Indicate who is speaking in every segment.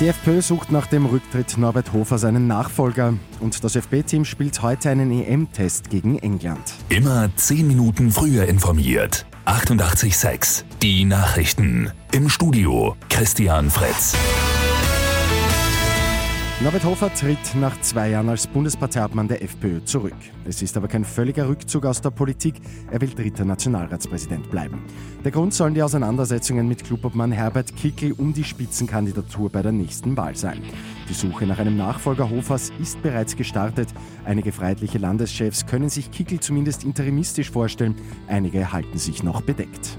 Speaker 1: Die FPÖ sucht nach dem Rücktritt Norbert Hofer seinen Nachfolger und das FB-Team spielt heute einen EM-Test gegen England.
Speaker 2: Immer 10 Minuten früher informiert. 88.6 Die Nachrichten. Im Studio Christian Fritz.
Speaker 1: Norbert Hofer tritt nach zwei Jahren als Bundesparteiobmann der FPÖ zurück. Es ist aber kein völliger Rückzug aus der Politik. Er will dritter Nationalratspräsident bleiben. Der Grund sollen die Auseinandersetzungen mit Klubobmann Herbert Kickel um die Spitzenkandidatur bei der nächsten Wahl sein. Die Suche nach einem Nachfolger Hofers ist bereits gestartet. Einige freiheitliche Landeschefs können sich Kickel zumindest interimistisch vorstellen. Einige halten sich noch bedeckt.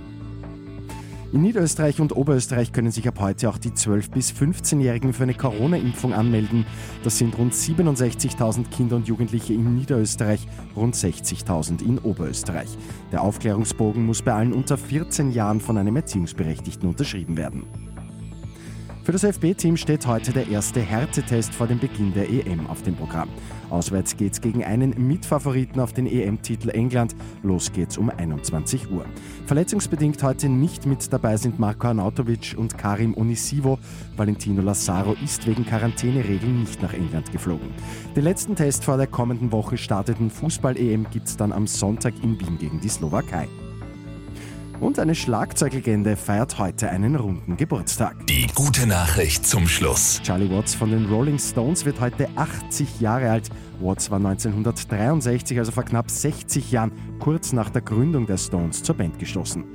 Speaker 1: In Niederösterreich und Oberösterreich können sich ab heute auch die 12- bis 15-Jährigen für eine Corona-Impfung anmelden. Das sind rund 67.000 Kinder und Jugendliche in Niederösterreich, rund 60.000 in Oberösterreich. Der Aufklärungsbogen muss bei allen unter 14 Jahren von einem Erziehungsberechtigten unterschrieben werden. Für das FB-Team steht heute der erste Härtetest vor dem Beginn der EM auf dem Programm. Auswärts geht's gegen einen Mitfavoriten auf den EM-Titel England. Los geht's um 21 Uhr. Verletzungsbedingt heute nicht mit dabei sind Marco Arnautovic und Karim Onisivo. Valentino Lazaro ist wegen Quarantäneregeln nicht nach England geflogen. Den letzten Test vor der kommenden Woche starteten Fußball-EM gibt's dann am Sonntag in Wien gegen die Slowakei. Und eine Schlagzeuglegende feiert heute einen runden Geburtstag.
Speaker 2: Die gute Nachricht zum Schluss.
Speaker 1: Charlie Watts von den Rolling Stones wird heute 80 Jahre alt. Watts war 1963, also vor knapp 60 Jahren, kurz nach der Gründung der Stones zur Band gestoßen.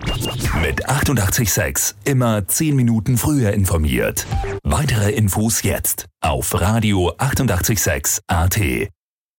Speaker 2: Mit 886 immer 10 Minuten früher informiert. Weitere Infos jetzt auf Radio 886 AT.